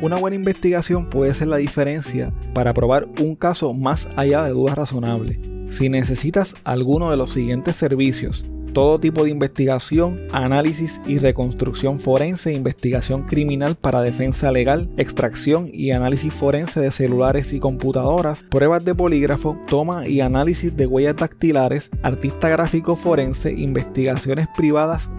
Una buena investigación puede ser la diferencia para probar un caso más allá de dudas razonables. Si necesitas alguno de los siguientes servicios, todo tipo de investigación, análisis y reconstrucción forense, investigación criminal para defensa legal, extracción y análisis forense de celulares y computadoras, pruebas de polígrafo, toma y análisis de huellas dactilares, artista gráfico forense, investigaciones privadas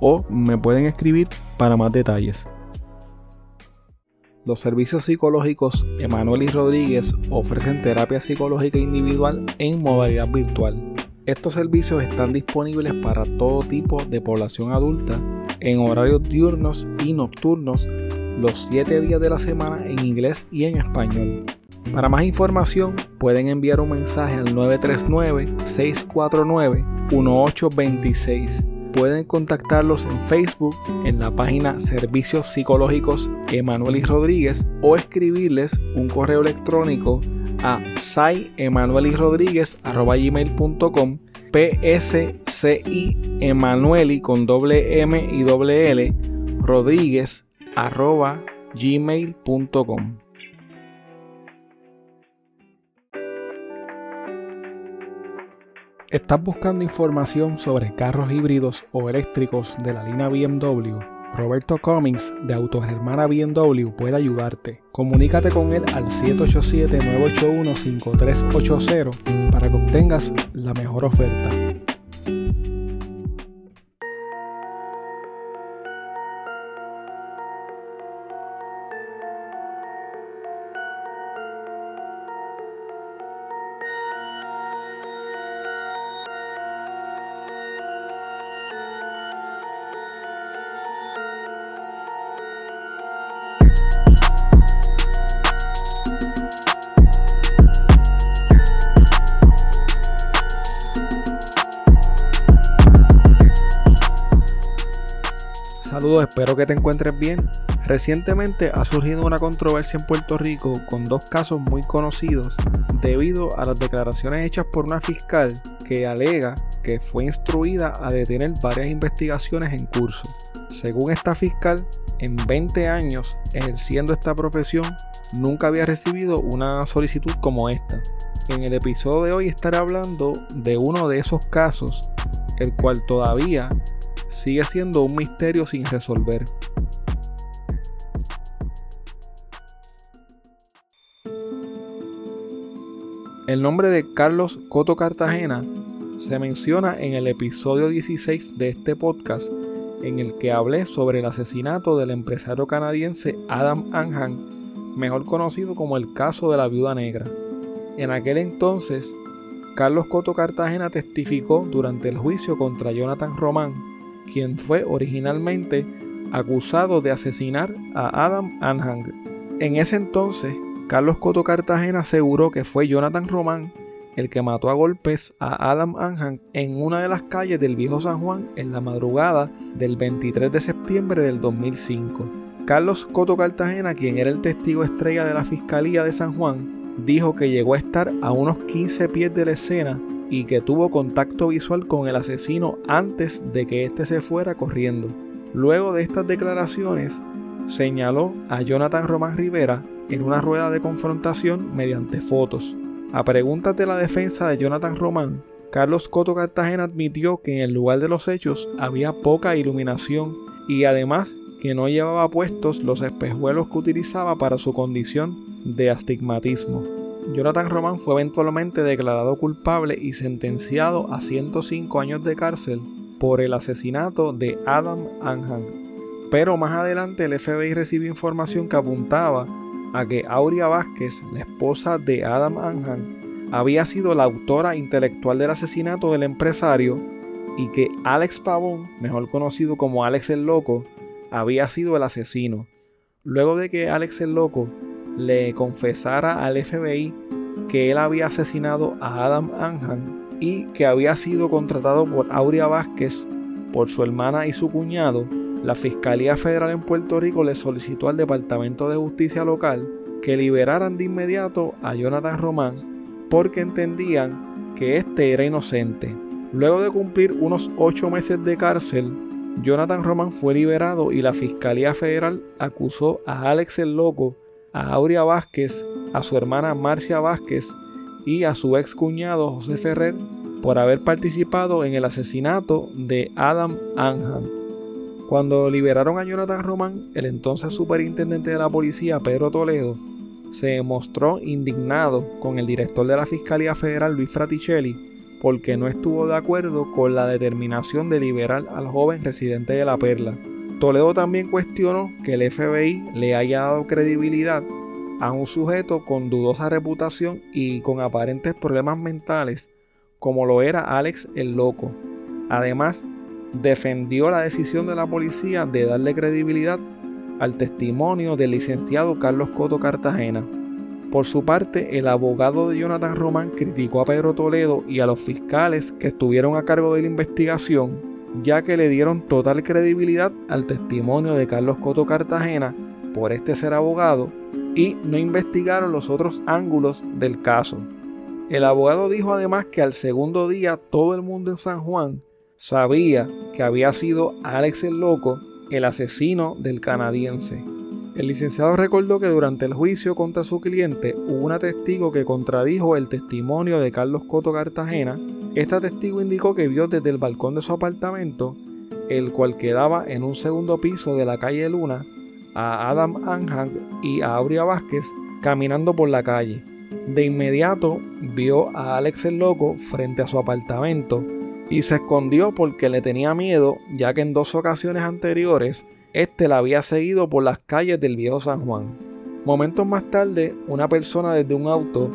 o me pueden escribir para más detalles. Los servicios psicológicos Emanuel y Rodríguez ofrecen terapia psicológica individual en modalidad virtual. Estos servicios están disponibles para todo tipo de población adulta en horarios diurnos y nocturnos los 7 días de la semana en inglés y en español. Para más información pueden enviar un mensaje al 939-649-1826 pueden contactarlos en Facebook en la página Servicios Psicológicos Emanuel Rodríguez o escribirles un correo electrónico a gmail.com psci emanueli con doble m y doble l rodríguez arroba gmail.com ¿Estás buscando información sobre carros híbridos o eléctricos de la línea BMW? Roberto Cummings de Autogermana BMW puede ayudarte. Comunícate con él al 787-981-5380 para que obtengas la mejor oferta. Espero que te encuentres bien. Recientemente ha surgido una controversia en Puerto Rico con dos casos muy conocidos debido a las declaraciones hechas por una fiscal que alega que fue instruida a detener varias investigaciones en curso. Según esta fiscal, en 20 años ejerciendo esta profesión, nunca había recibido una solicitud como esta. En el episodio de hoy estaré hablando de uno de esos casos, el cual todavía sigue siendo un misterio sin resolver. El nombre de Carlos Coto Cartagena se menciona en el episodio 16 de este podcast en el que hablé sobre el asesinato del empresario canadiense Adam Anhan, mejor conocido como el caso de la viuda negra. En aquel entonces, Carlos Coto Cartagena testificó durante el juicio contra Jonathan Román, quien fue originalmente acusado de asesinar a Adam Anhang. En ese entonces, Carlos Coto Cartagena aseguró que fue Jonathan Román el que mató a golpes a Adam Anhang en una de las calles del viejo San Juan en la madrugada del 23 de septiembre del 2005. Carlos Coto Cartagena, quien era el testigo estrella de la Fiscalía de San Juan, dijo que llegó a estar a unos 15 pies de la escena y que tuvo contacto visual con el asesino antes de que éste se fuera corriendo. Luego de estas declaraciones, señaló a Jonathan Román Rivera en una rueda de confrontación mediante fotos. A preguntas de la defensa de Jonathan Román, Carlos Coto Cartagena admitió que en el lugar de los hechos había poca iluminación y además que no llevaba puestos los espejuelos que utilizaba para su condición de astigmatismo. Jonathan Román fue eventualmente declarado culpable y sentenciado a 105 años de cárcel por el asesinato de Adam Anhan. Pero más adelante el FBI recibió información que apuntaba a que Aurea Vázquez, la esposa de Adam Anhan, había sido la autora intelectual del asesinato del empresario y que Alex Pavón, mejor conocido como Alex el Loco, había sido el asesino. Luego de que Alex el Loco le confesara al FBI que él había asesinado a Adam Anhan y que había sido contratado por Aurea Vázquez, por su hermana y su cuñado, la Fiscalía Federal en Puerto Rico le solicitó al Departamento de Justicia local que liberaran de inmediato a Jonathan Román porque entendían que éste era inocente. Luego de cumplir unos ocho meses de cárcel, Jonathan Román fue liberado y la Fiscalía Federal acusó a Alex el Loco, a Aurea Vázquez, a su hermana Marcia Vázquez y a su ex cuñado José Ferrer por haber participado en el asesinato de Adam Anhan. Cuando liberaron a Jonathan Román, el entonces superintendente de la policía, Pedro Toledo, se mostró indignado con el director de la Fiscalía Federal, Luis Fraticelli, porque no estuvo de acuerdo con la determinación de liberar al joven residente de La Perla. Toledo también cuestionó que el FBI le haya dado credibilidad a un sujeto con dudosa reputación y con aparentes problemas mentales, como lo era Alex el Loco. Además, defendió la decisión de la policía de darle credibilidad al testimonio del licenciado Carlos Coto Cartagena. Por su parte, el abogado de Jonathan Román criticó a Pedro Toledo y a los fiscales que estuvieron a cargo de la investigación, ya que le dieron total credibilidad al testimonio de Carlos Coto Cartagena por este ser abogado y no investigaron los otros ángulos del caso. El abogado dijo además que al segundo día todo el mundo en San Juan sabía que había sido Alex el Loco el asesino del canadiense. El licenciado recordó que durante el juicio contra su cliente hubo una testigo que contradijo el testimonio de Carlos Coto Cartagena. Esta testigo indicó que vio desde el balcón de su apartamento, el cual quedaba en un segundo piso de la calle Luna, a Adam Anhang y a Aurea Vázquez caminando por la calle. De inmediato vio a Alex el Loco frente a su apartamento y se escondió porque le tenía miedo, ya que en dos ocasiones anteriores este la había seguido por las calles del viejo San Juan. Momentos más tarde, una persona desde un auto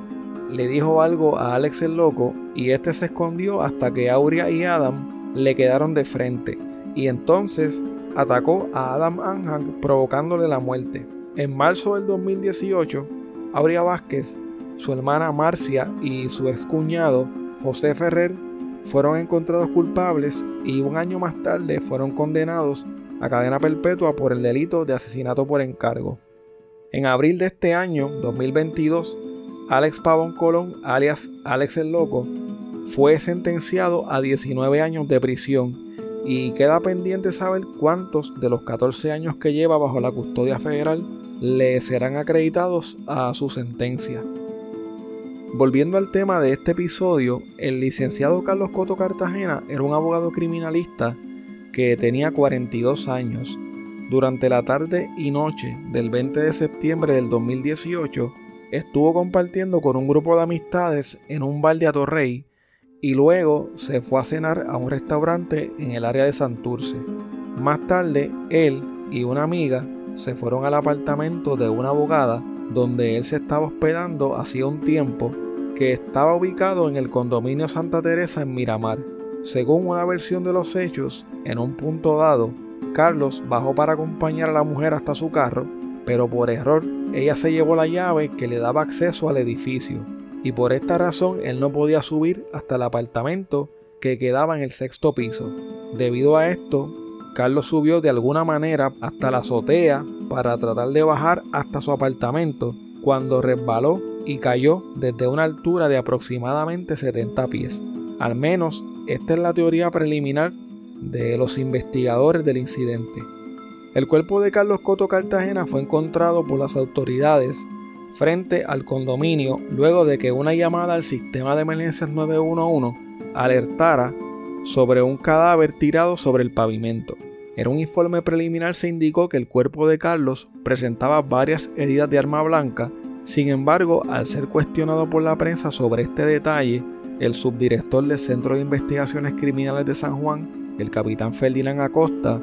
le dijo algo a Alex el loco y este se escondió hasta que Aurea y Adam le quedaron de frente y entonces atacó a Adam Anhang provocándole la muerte. En marzo del 2018, Aurea Vázquez, su hermana Marcia y su excuñado José Ferrer fueron encontrados culpables y un año más tarde fueron condenados a cadena perpetua por el delito de asesinato por encargo. En abril de este año, 2022, Alex Pavón Colón, alias Alex el Loco, fue sentenciado a 19 años de prisión y queda pendiente saber cuántos de los 14 años que lleva bajo la custodia federal le serán acreditados a su sentencia. Volviendo al tema de este episodio, el licenciado Carlos Coto Cartagena era un abogado criminalista que tenía 42 años. Durante la tarde y noche del 20 de septiembre del 2018, estuvo compartiendo con un grupo de amistades en un bar de Atorrey y luego se fue a cenar a un restaurante en el área de Santurce. Más tarde, él y una amiga se fueron al apartamento de una abogada donde él se estaba hospedando hacía un tiempo que estaba ubicado en el condominio Santa Teresa en Miramar. Según una versión de los hechos, en un punto dado, Carlos bajó para acompañar a la mujer hasta su carro, pero por error ella se llevó la llave que le daba acceso al edificio, y por esta razón él no podía subir hasta el apartamento que quedaba en el sexto piso. Debido a esto, Carlos subió de alguna manera hasta la azotea para tratar de bajar hasta su apartamento cuando resbaló y cayó desde una altura de aproximadamente 70 pies. Al menos esta es la teoría preliminar de los investigadores del incidente. El cuerpo de Carlos Coto Cartagena fue encontrado por las autoridades frente al condominio luego de que una llamada al sistema de emergencias 911 alertara sobre un cadáver tirado sobre el pavimento. En un informe preliminar se indicó que el cuerpo de Carlos presentaba varias heridas de arma blanca, sin embargo, al ser cuestionado por la prensa sobre este detalle, el subdirector del Centro de Investigaciones Criminales de San Juan, el capitán Ferdinand Acosta,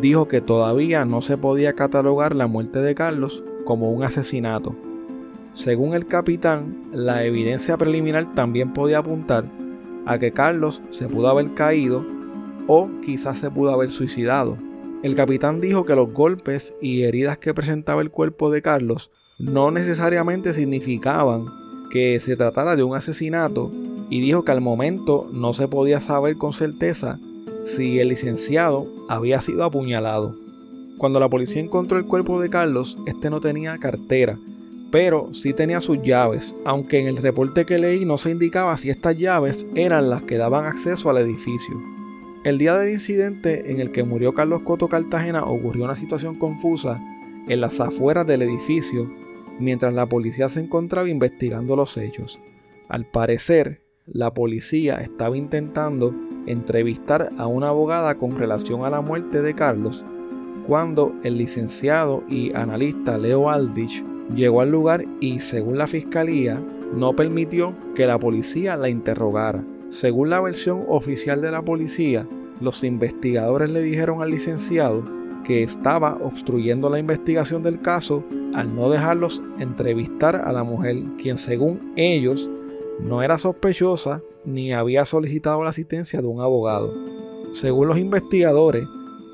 dijo que todavía no se podía catalogar la muerte de Carlos como un asesinato. Según el capitán, la evidencia preliminar también podía apuntar a que Carlos se pudo haber caído o quizás se pudo haber suicidado. El capitán dijo que los golpes y heridas que presentaba el cuerpo de Carlos no necesariamente significaban que se tratara de un asesinato y dijo que al momento no se podía saber con certeza si el licenciado había sido apuñalado. Cuando la policía encontró el cuerpo de Carlos, este no tenía cartera, pero sí tenía sus llaves, aunque en el reporte que leí no se indicaba si estas llaves eran las que daban acceso al edificio. El día del incidente en el que murió Carlos Coto Cartagena ocurrió una situación confusa en las afueras del edificio mientras la policía se encontraba investigando los hechos. Al parecer, la policía estaba intentando entrevistar a una abogada con relación a la muerte de Carlos cuando el licenciado y analista Leo Aldrich llegó al lugar y, según la fiscalía, no permitió que la policía la interrogara. Según la versión oficial de la policía, los investigadores le dijeron al licenciado que estaba obstruyendo la investigación del caso al no dejarlos entrevistar a la mujer, quien según ellos no era sospechosa ni había solicitado la asistencia de un abogado. Según los investigadores,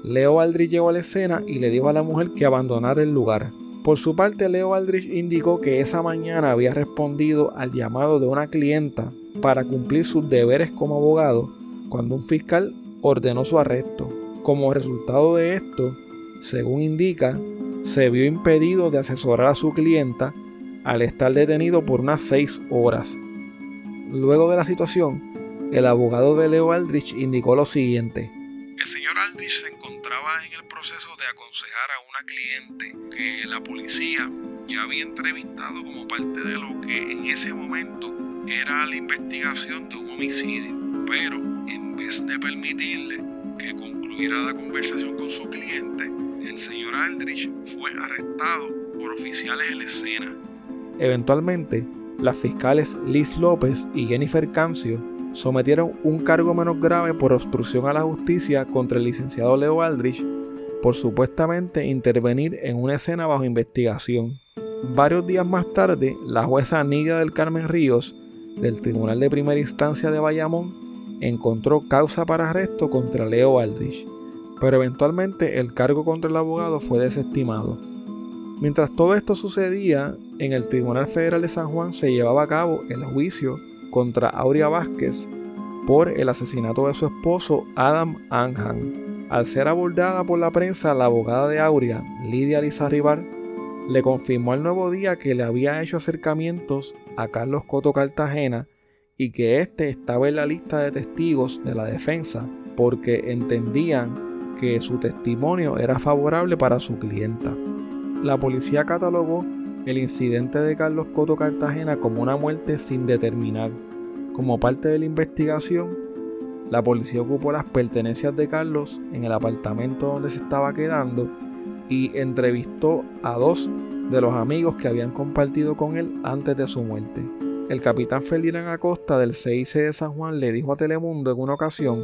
Leo Aldrich llegó a la escena y le dijo a la mujer que abandonara el lugar. Por su parte, Leo Aldrich indicó que esa mañana había respondido al llamado de una clienta para cumplir sus deberes como abogado cuando un fiscal ordenó su arresto. Como resultado de esto, según indica, se vio impedido de asesorar a su clienta al estar detenido por unas seis horas. Luego de la situación, el abogado de Leo Aldrich indicó lo siguiente. El señor Aldrich se encontraba en el proceso de aconsejar a una cliente que la policía ya había entrevistado como parte de lo que en ese momento era la investigación de un homicidio, pero en vez de permitirle que concluyera la conversación con su cliente, el señor Aldrich fue arrestado por oficiales en la escena. Eventualmente, las fiscales Liz López y Jennifer Cancio sometieron un cargo menos grave por obstrucción a la justicia contra el licenciado Leo Aldrich por supuestamente intervenir en una escena bajo investigación. Varios días más tarde, la jueza Nidia del Carmen Ríos del Tribunal de Primera Instancia de Bayamón encontró causa para arresto contra Leo Aldrich, pero eventualmente el cargo contra el abogado fue desestimado. Mientras todo esto sucedía, en el Tribunal Federal de San Juan se llevaba a cabo el juicio contra Aurea Vázquez por el asesinato de su esposo Adam Anhan. Al ser abordada por la prensa, la abogada de Aurea, Lidia Lizarribar, le confirmó al nuevo día que le había hecho acercamientos a Carlos Coto Cartagena y que éste estaba en la lista de testigos de la defensa porque entendían que su testimonio era favorable para su clienta. La policía catalogó el incidente de Carlos Coto Cartagena como una muerte sin determinar. Como parte de la investigación, la policía ocupó las pertenencias de Carlos en el apartamento donde se estaba quedando y entrevistó a dos de los amigos que habían compartido con él antes de su muerte. El capitán Ferdinand Acosta del CIC de San Juan le dijo a Telemundo en una ocasión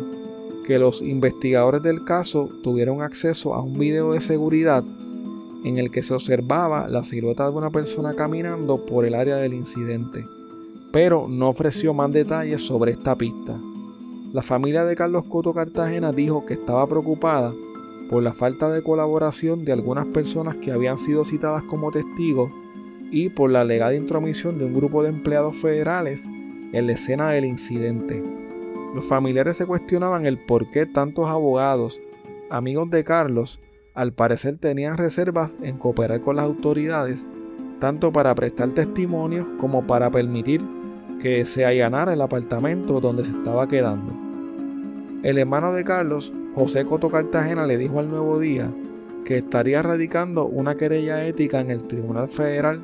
que los investigadores del caso tuvieron acceso a un video de seguridad en el que se observaba la silueta de una persona caminando por el área del incidente, pero no ofreció más detalles sobre esta pista. La familia de Carlos Coto Cartagena dijo que estaba preocupada por la falta de colaboración de algunas personas que habían sido citadas como testigos y por la alegada intromisión de un grupo de empleados federales en la escena del incidente. Los familiares se cuestionaban el por qué tantos abogados amigos de Carlos al parecer tenían reservas en cooperar con las autoridades, tanto para prestar testimonios como para permitir que se allanara el apartamento donde se estaba quedando. El hermano de Carlos, José Coto Cartagena, le dijo al Nuevo Día que estaría radicando una querella ética en el Tribunal Federal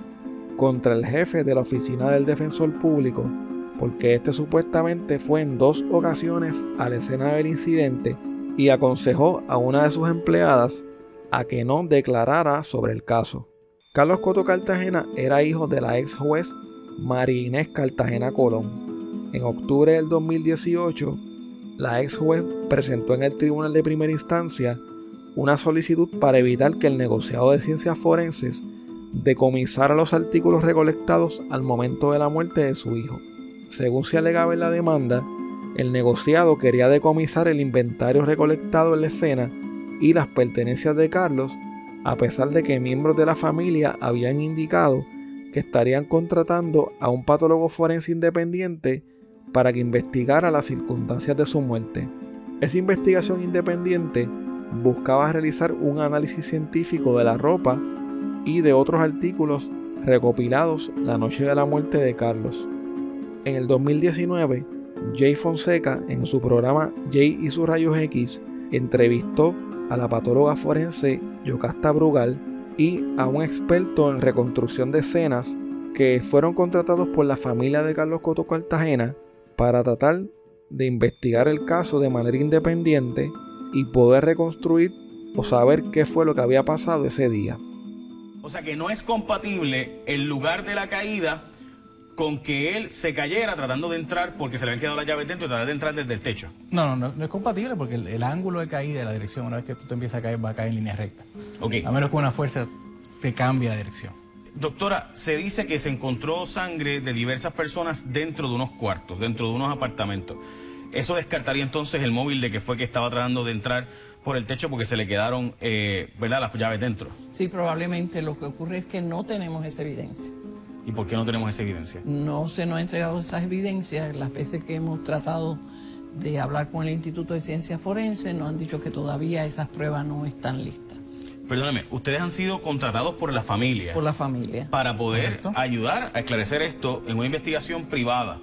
contra el jefe de la Oficina del Defensor Público, porque este supuestamente fue en dos ocasiones a la escena del incidente y aconsejó a una de sus empleadas a que no declarara sobre el caso. Carlos Coto Cartagena era hijo de la ex juez María Inés Cartagena Colón. En octubre del 2018, la ex juez presentó en el Tribunal de Primera Instancia una solicitud para evitar que el negociado de ciencias forenses decomisara los artículos recolectados al momento de la muerte de su hijo. Según se alegaba en la demanda, el negociado quería decomisar el inventario recolectado en la escena y las pertenencias de Carlos, a pesar de que miembros de la familia habían indicado que estarían contratando a un patólogo forense independiente para que investigara las circunstancias de su muerte. Esa investigación independiente buscaba realizar un análisis científico de la ropa y de otros artículos recopilados la noche de la muerte de Carlos. En el 2019, Jay Fonseca, en su programa Jay y sus rayos X, entrevistó a la patóloga forense Yocasta Brugal y a un experto en reconstrucción de escenas que fueron contratados por la familia de Carlos Coto Cartagena para tratar de investigar el caso de manera independiente y poder reconstruir o saber qué fue lo que había pasado ese día. O sea que no es compatible el lugar de la caída con que él se cayera tratando de entrar porque se le habían quedado las llaves dentro y tratar de entrar desde el techo. No, no, no, es compatible porque el, ángulo de caída de la dirección, una vez que tú te empiezas a caer, va a caer en línea recta. Okay. A menos que una fuerza te cambie la dirección. Doctora, se dice que se encontró sangre de diversas personas dentro de unos cuartos, dentro de unos apartamentos. Eso descartaría entonces el móvil de que fue que estaba tratando de entrar por el techo porque se le quedaron, eh, ¿verdad?, las llaves dentro. Sí, probablemente lo que ocurre es que no tenemos esa evidencia. ¿Y por qué no tenemos esa evidencia? No se nos ha entregado esas evidencias. Las veces que hemos tratado de hablar con el Instituto de Ciencias Forenses nos han dicho que todavía esas pruebas no están listas. Perdóneme, ustedes han sido contratados por la familia. Por la familia. Para poder ayudar a esclarecer esto en una investigación privada.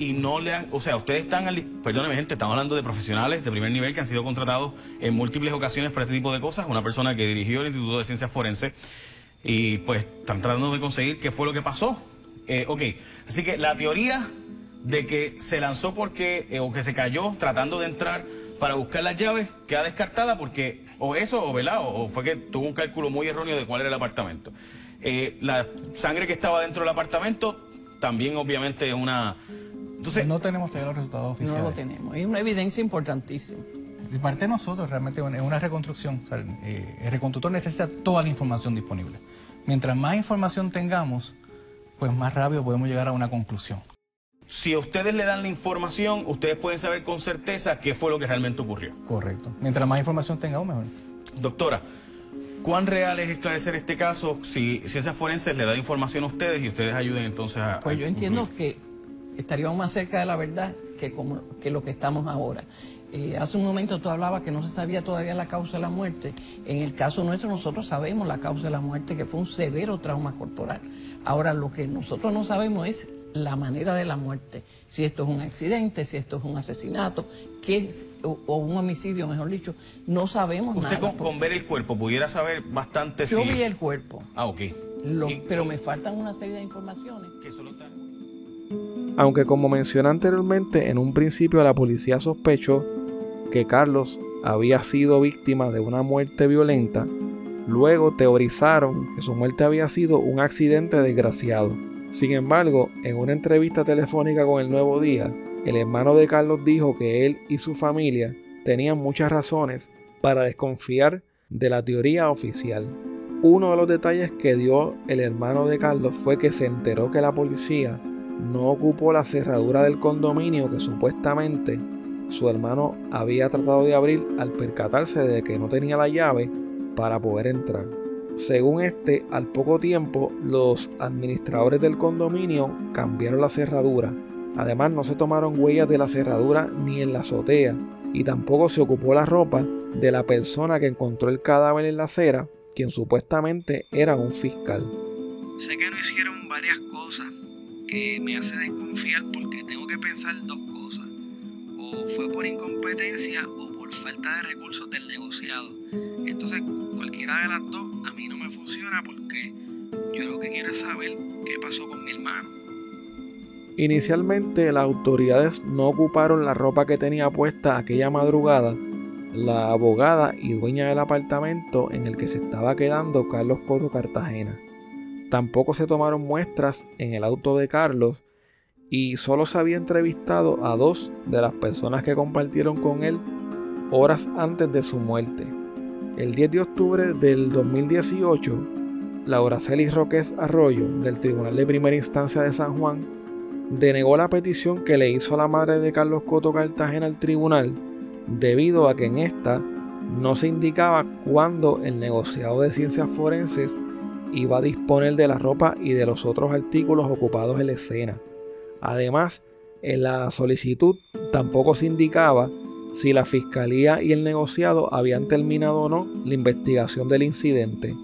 Y no le han, o sea, ustedes están, perdóneme gente, estamos hablando de profesionales de primer nivel que han sido contratados en múltiples ocasiones para este tipo de cosas. Una persona que dirigió el Instituto de Ciencias Forenses y pues están tratando de conseguir qué fue lo que pasó. Eh, ok, así que la teoría de que se lanzó porque, eh, o que se cayó tratando de entrar para buscar las llaves, queda descartada porque, o eso, o velado, o fue que tuvo un cálculo muy erróneo de cuál era el apartamento. Eh, la sangre que estaba dentro del apartamento también obviamente es una... Entonces, no tenemos todavía los resultados oficiales. No lo tenemos, es una evidencia importantísima. De parte de nosotros, realmente es una reconstrucción. Eh, el reconstructor necesita toda la información disponible. Mientras más información tengamos, pues más rápido podemos llegar a una conclusión. Si ustedes le dan la información, ustedes pueden saber con certeza qué fue lo que realmente ocurrió. Correcto. Mientras más información tengamos, mejor. Doctora, ¿cuán real es esclarecer este caso si Ciencias Forenses le da información a ustedes y ustedes ayuden entonces a... Pues yo entiendo que estaríamos más cerca de la verdad que, como, que lo que estamos ahora. Eh, hace un momento tú hablabas que no se sabía todavía la causa de la muerte. En el caso nuestro nosotros sabemos la causa de la muerte, que fue un severo trauma corporal. Ahora lo que nosotros no sabemos es la manera de la muerte, si esto es un accidente, si esto es un asesinato, qué o, un homicidio, mejor dicho, no sabemos nada. Usted con, ver el cuerpo pudiera saber bastante Yo vi el cuerpo. Ah, ok. pero me faltan una serie de informaciones. Que solo está... Aunque como mencioné anteriormente, en un principio la policía sospechó que Carlos había sido víctima de una muerte violenta, luego teorizaron que su muerte había sido un accidente desgraciado. Sin embargo, en una entrevista telefónica con el Nuevo Día, el hermano de Carlos dijo que él y su familia tenían muchas razones para desconfiar de la teoría oficial. Uno de los detalles que dio el hermano de Carlos fue que se enteró que la policía no ocupó la cerradura del condominio que supuestamente su hermano había tratado de abrir al percatarse de que no tenía la llave para poder entrar. Según este, al poco tiempo los administradores del condominio cambiaron la cerradura. Además no se tomaron huellas de la cerradura ni en la azotea y tampoco se ocupó la ropa de la persona que encontró el cadáver en la acera, quien supuestamente era un fiscal. Sé que no hicieron varias cosas que me hace desconfiar porque tengo que pensar dos cosas. O fue por incompetencia o por falta de recursos del negociado. Entonces, cualquiera de las dos a mí no me funciona porque yo lo que quiero es saber qué pasó con mi hermano. Inicialmente las autoridades no ocuparon la ropa que tenía puesta aquella madrugada la abogada y dueña del apartamento en el que se estaba quedando Carlos Coto Cartagena. Tampoco se tomaron muestras en el auto de Carlos y solo se había entrevistado a dos de las personas que compartieron con él horas antes de su muerte. El 10 de octubre del 2018, Laura Celis Roques Arroyo, del Tribunal de Primera Instancia de San Juan, denegó la petición que le hizo la madre de Carlos Coto Cartagena al tribunal debido a que en esta no se indicaba cuándo el negociado de ciencias forenses iba a disponer de la ropa y de los otros artículos ocupados en la escena. Además, en la solicitud tampoco se indicaba si la fiscalía y el negociado habían terminado o no la investigación del incidente.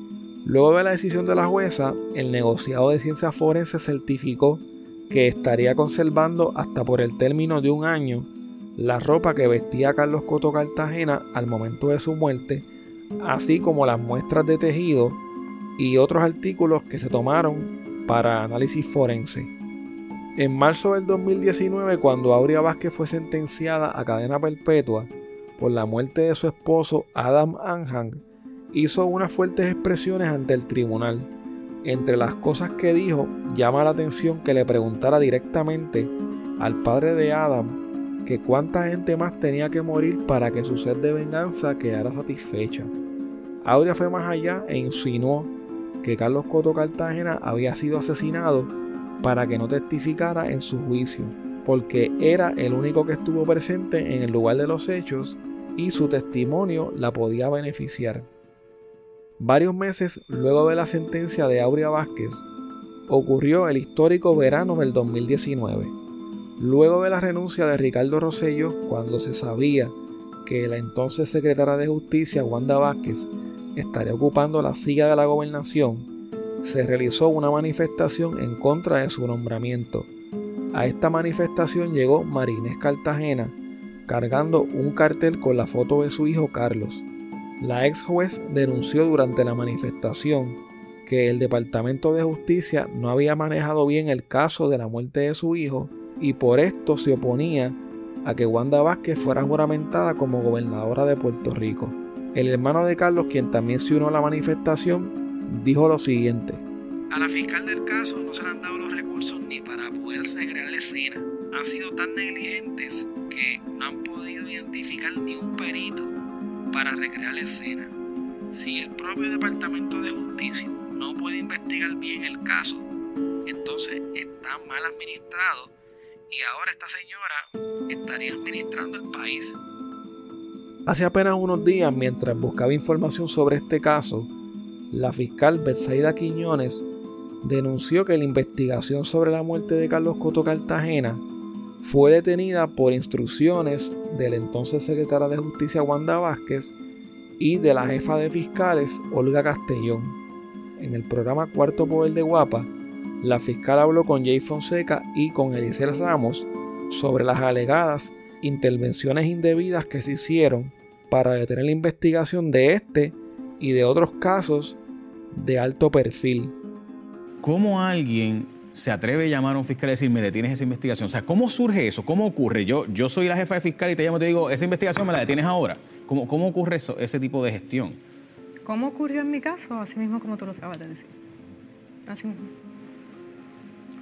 Luego de la decisión de la jueza, el negociado de ciencias forenses certificó que estaría conservando hasta por el término de un año la ropa que vestía Carlos Coto Cartagena al momento de su muerte, así como las muestras de tejido y otros artículos que se tomaron para análisis forense. En marzo del 2019, cuando Aurea Vázquez fue sentenciada a cadena perpetua por la muerte de su esposo Adam Anhang, hizo unas fuertes expresiones ante el tribunal. Entre las cosas que dijo, llama la atención que le preguntara directamente al padre de Adam que cuánta gente más tenía que morir para que su sed de venganza quedara satisfecha. Aurea fue más allá e insinuó que Carlos Coto Cartagena había sido asesinado para que no testificara en su juicio, porque era el único que estuvo presente en el lugar de los hechos y su testimonio la podía beneficiar. Varios meses luego de la sentencia de Aurea Vázquez, ocurrió el histórico verano del 2019 Luego de la renuncia de Ricardo Rosello, cuando se sabía que la entonces secretaria de Justicia, Wanda Vázquez, estaría ocupando la silla de la gobernación, se realizó una manifestación en contra de su nombramiento. A esta manifestación llegó Marinés Cartagena, cargando un cartel con la foto de su hijo Carlos. La ex juez denunció durante la manifestación que el Departamento de Justicia no había manejado bien el caso de la muerte de su hijo y por esto se oponía a que Wanda Vázquez fuera juramentada como gobernadora de Puerto Rico. El hermano de Carlos, quien también se unió a la manifestación, dijo lo siguiente. A la fiscal del caso no se le han dado los recursos ni para poder recrear la escena. Han sido tan negligentes que no han podido identificar ni un perito para recrear la escena. Si el propio Departamento de Justicia no puede investigar bien el caso, entonces está mal administrado y ahora esta señora estaría administrando el país. Hace apenas unos días, mientras buscaba información sobre este caso, la fiscal Betsaida Quiñones denunció que la investigación sobre la muerte de Carlos Coto Cartagena fue detenida por instrucciones del entonces secretaria de Justicia Wanda Vázquez y de la jefa de fiscales Olga Castellón. En el programa Cuarto Poder de Guapa, la fiscal habló con Jay Fonseca y con Elisel Ramos sobre las alegadas intervenciones indebidas que se hicieron para detener la investigación de este y de otros casos de alto perfil. ¿Cómo alguien se atreve a llamar a un fiscal y decir, me detienes esa investigación? O sea, ¿cómo surge eso? ¿Cómo ocurre? Yo, yo soy la jefa de fiscal y te llamo y te digo, esa investigación me la detienes ahora. ¿Cómo, cómo ocurre eso, ese tipo de gestión? ¿Cómo ocurrió en mi caso? Así mismo como tú lo acabas de decir. Así mismo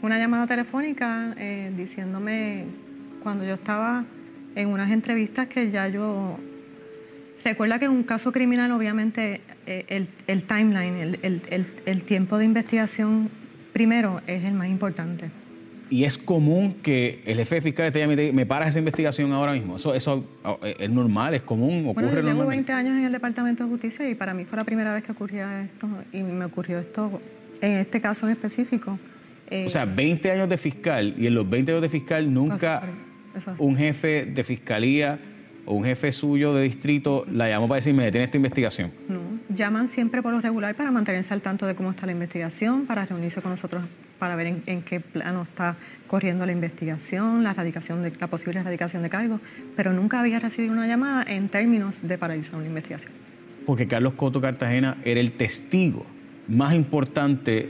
una llamada telefónica eh, diciéndome cuando yo estaba en unas entrevistas que ya yo... Recuerda que en un caso criminal obviamente eh, el, timeline, el, tiempo de investigación primero es el más importante. Y es común que el jefe fiscal te llame me paras esa investigación ahora mismo. Eso, eso eh, es normal, es común, ocurre bueno, yo llevo 20 años en el Departamento de Justicia y para mí fue la primera vez que ocurría esto y me ocurrió esto en este caso en específico o sea, 20 años de fiscal y en los 20 años de fiscal nunca un jefe de fiscalía o un jefe suyo de distrito la llamó para decir, me detiene esta investigación? No, llaman siempre por lo regular para mantenerse al tanto de cómo está la investigación, para reunirse con nosotros para ver en, qué plano está corriendo la investigación, la, erradicación de, la posible erradicación de cargos, pero nunca había recibido una llamada en términos de paralizar una investigación. Porque Carlos Coto Cartagena era el testigo más importante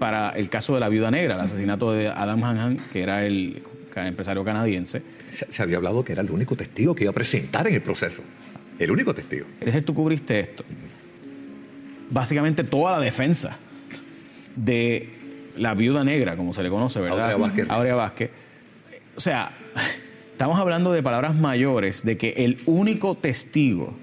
para el caso de la viuda negra, el asesinato de Adam Hanhan, que era el empresario canadiense. Se, había hablado que era el único testigo que iba a presentar en el proceso. El único testigo. Es decir, tú cubriste esto. Básicamente toda la defensa de la viuda negra, como se le conoce, ¿verdad? Aurea Vázquez. Aurea Vázquez. O sea, estamos hablando de palabras mayores, de que el único testigo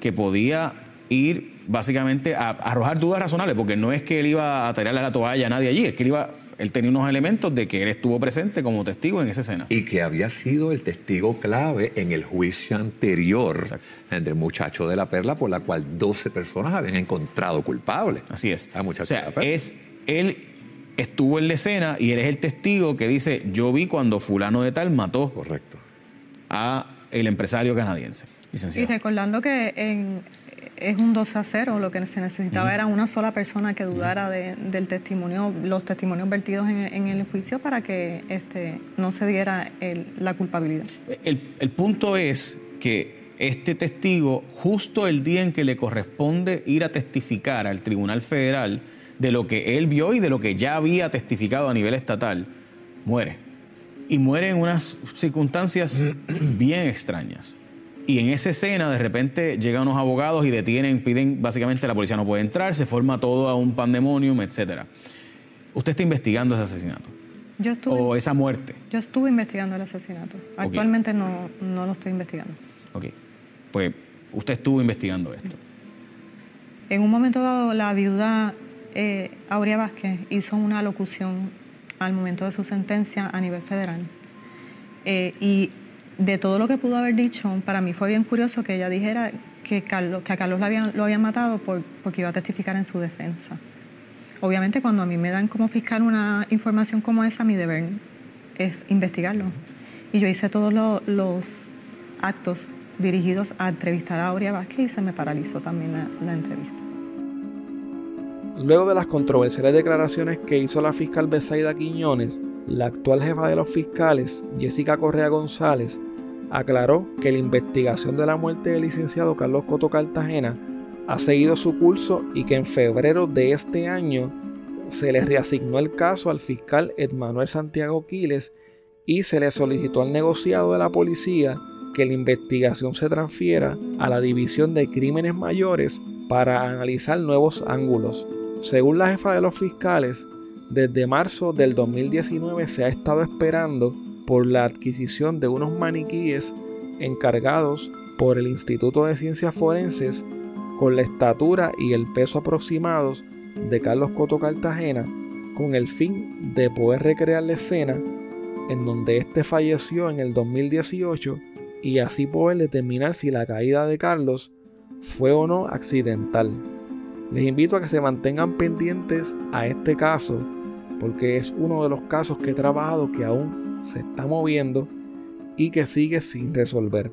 que podía ir básicamente a, arrojar dudas razonables, porque no es que él iba a tirarle la toalla a nadie allí, es que él iba él tenía unos elementos de que él estuvo presente como testigo en esa escena. Y que había sido el testigo clave en el juicio anterior del muchacho de la perla, por la cual 12 personas habían encontrado culpable. Así es. o sea, es él estuvo en la escena y él es el testigo que dice, yo vi cuando fulano de tal mató Correcto. a el empresario canadiense. Y recordando que en, es un 2 a 0, lo que se necesitaba era una sola persona que dudara del testimonio, los testimonios vertidos en, el juicio para que este, no se diera la culpabilidad. El, punto es que este testigo, justo el día en que le corresponde ir a testificar al Tribunal Federal de lo que él vio y de lo que ya había testificado a nivel estatal, muere. Y muere en unas circunstancias bien extrañas. Y en esa escena, de repente, llegan unos abogados y detienen, piden, básicamente la policía no puede entrar, se forma todo a un pandemonium, etc. ¿Usted está investigando ese asesinato? Yo estuve, ¿O esa muerte? Yo estuve investigando el asesinato. Actualmente no, no lo estoy investigando. Ok. Pues usted estuvo investigando esto. En un momento dado, la viuda eh, Aurea Vázquez hizo una locución al momento de su sentencia a nivel federal. Eh, y de todo lo que pudo haber dicho, para mí fue bien curioso que ella dijera que, Carlos, que a Carlos lo habían, lo matado por, porque iba a testificar en su defensa. Obviamente cuando a mí me dan como fiscal una información como esa, mi deber es investigarlo. Y yo hice todos los actos dirigidos a entrevistar a Aurea Vázquez y se me paralizó también la, entrevista. Luego de las controversiales declaraciones que hizo la fiscal Besaida Quiñones, la actual jefa de los fiscales, Jessica Correa González, aclaró que la investigación de la muerte del licenciado Carlos Coto Cartagena ha seguido su curso y que en febrero de este año se le reasignó el caso al fiscal Edmanuel Santiago Quiles y se le solicitó al negociado de la policía que la investigación se transfiera a la División de Crímenes Mayores para analizar nuevos ángulos. Según la jefa de los fiscales, desde marzo del 2019 se ha estado esperando por la adquisición de unos maniquíes encargados por el Instituto de Ciencias Forenses con la estatura y el peso aproximados de Carlos Coto Cartagena con el fin de poder recrear la escena en donde éste falleció en el 2018 y así poder determinar si la caída de Carlos fue o no accidental. Les invito a que se mantengan pendientes a este caso porque es uno de los casos que he trabajado que aún se está moviendo y que sigue sin resolver.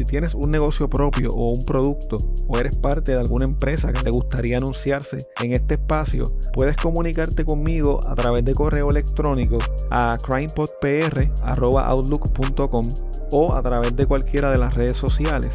si tienes un negocio propio o un producto o eres parte de alguna empresa que te gustaría anunciarse en este espacio, puedes comunicarte conmigo a través de correo electrónico a crimepodpr.outlook.com o a través de cualquiera de las redes sociales